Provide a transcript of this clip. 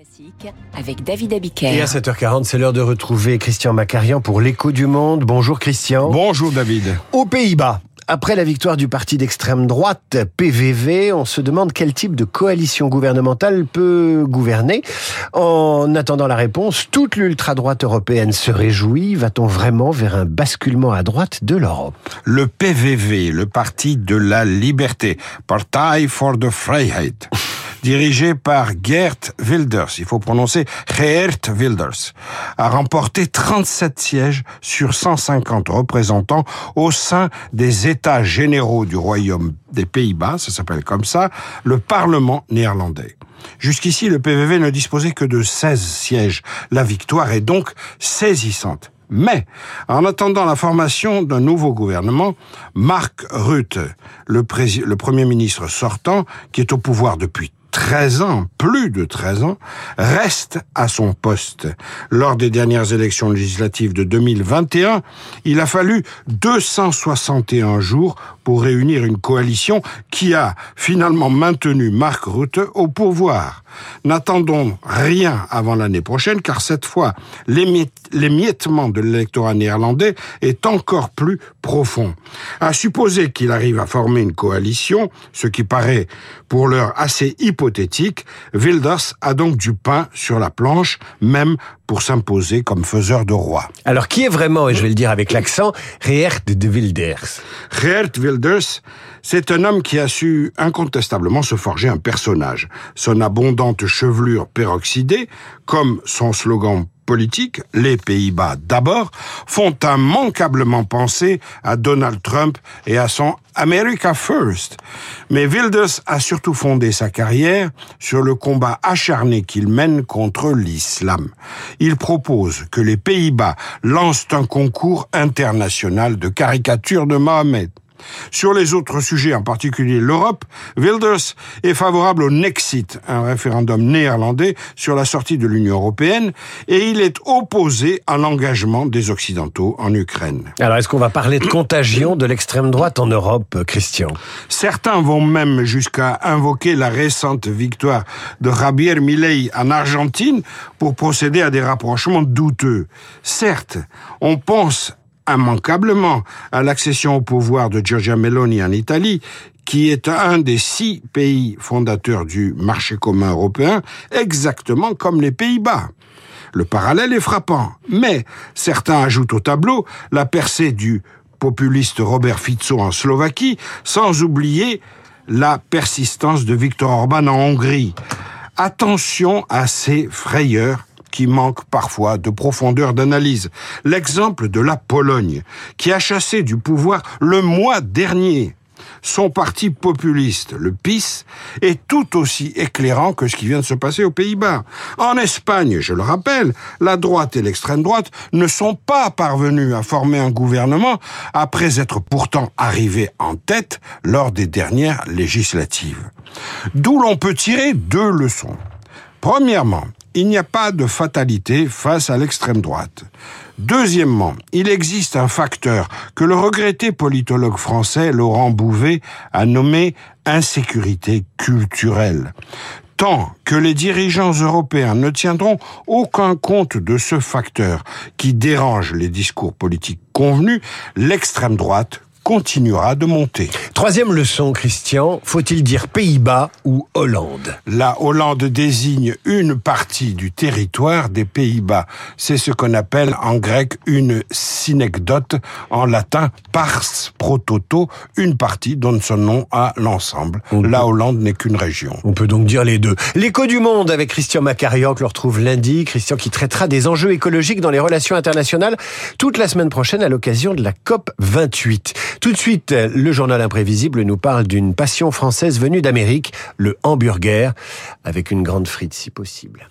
Classique avec David Abiker. Et à 7h40, c'est l'heure de retrouver Christian Macarian pour l'écho du monde. Bonjour Christian. Bonjour David. Aux Pays-Bas, après la victoire du parti d'extrême droite PVV, on se demande quel type de coalition gouvernementale peut gouverner. En attendant la réponse, toute l'ultra-droite européenne se réjouit. Va-t-on vraiment vers un basculement à droite de l'Europe? Le PVV, le Parti de la Liberté, Partei for the Freiheit dirigé par Geert Wilders, il faut prononcer Geert Wilders, a remporté 37 sièges sur 150 représentants au sein des États généraux du Royaume des Pays-Bas, ça s'appelle comme ça, le Parlement néerlandais. Jusqu'ici, le PVV ne disposait que de 16 sièges. La victoire est donc saisissante. Mais, en attendant la formation d'un nouveau gouvernement, Mark Rutte, le, le, Premier ministre sortant, qui est au pouvoir depuis 13 ans, plus de 13 ans, reste à son poste. Lors des dernières élections législatives de 2021, il a fallu 261 jours pour réunir une coalition qui a finalement maintenu Mark Rutte au pouvoir. N'attendons rien avant l'année prochaine car cette fois, l'émiettement de l'électorat néerlandais est encore plus profond. À supposer qu'il arrive à former une coalition, ce qui paraît pour l'heure assez hypothétique, Wilders a donc du pain sur la planche, même pour s'imposer comme faiseur de roi. Alors qui est vraiment, et je vais le dire avec l'accent, Geert de Wilders? Geert Wilders, c'est un homme qui a su incontestablement se forger un personnage. Son abondante chevelure peroxydée, comme son slogan les Pays-Bas d'abord, font immanquablement penser à Donald Trump et à son America First. Mais Wilders a surtout fondé sa carrière sur le combat acharné qu'il mène contre l'islam. Il propose que les Pays-Bas lancent un concours international de caricature de Mohamed. Sur les autres sujets, en particulier l'Europe, Wilders est favorable au Nexit, un référendum néerlandais sur la sortie de l'Union européenne, et il est opposé à l'engagement des Occidentaux en Ukraine. Alors, est-ce qu'on va parler de contagion de l'extrême droite en Europe, Christian? Certains vont même jusqu'à invoquer la récente victoire de Javier Milei en Argentine pour procéder à des rapprochements douteux. Certes, on pense immanquablement à l'accession au pouvoir de Giorgia Meloni en Italie, qui est un des six pays fondateurs du marché commun européen, exactement comme les Pays-Bas. Le parallèle est frappant, mais certains ajoutent au tableau la percée du populiste Robert Fico en Slovaquie, sans oublier la persistance de Viktor Orban en Hongrie. Attention à ces frayeurs qui manque parfois de profondeur d'analyse. L'exemple de la Pologne, qui a chassé du pouvoir le mois dernier son parti populiste, le PIS, est tout aussi éclairant que ce qui vient de se passer aux Pays-Bas. En Espagne, je le rappelle, la droite et l'extrême droite ne sont pas parvenus à former un gouvernement après être pourtant arrivés en tête lors des dernières législatives. D'où l'on peut tirer deux leçons. Premièrement, il n'y a pas de fatalité face à l'extrême droite. Deuxièmement, il existe un facteur que le regretté politologue français Laurent Bouvet a nommé insécurité culturelle. Tant que les dirigeants européens ne tiendront aucun compte de ce facteur qui dérange les discours politiques convenus, l'extrême droite continuera de monter. Troisième leçon, Christian, faut-il dire Pays-Bas ou Hollande? La Hollande désigne une partie du territoire des Pays-Bas. C'est ce qu'on appelle en grec une synecdote, en latin pars pro toto, une partie donne son nom à l'ensemble. La Hollande n'est qu'une région. On peut donc dire les deux. L'écho du monde avec Christian Macarian que l'on retrouve lundi. Christian qui traitera des enjeux écologiques dans les relations internationales toute la semaine prochaine à l'occasion de la COP 28. Tout de suite, le journal imprévisible nous parle d'une passion française venue d'Amérique, le hamburger, avec une grande frite si possible.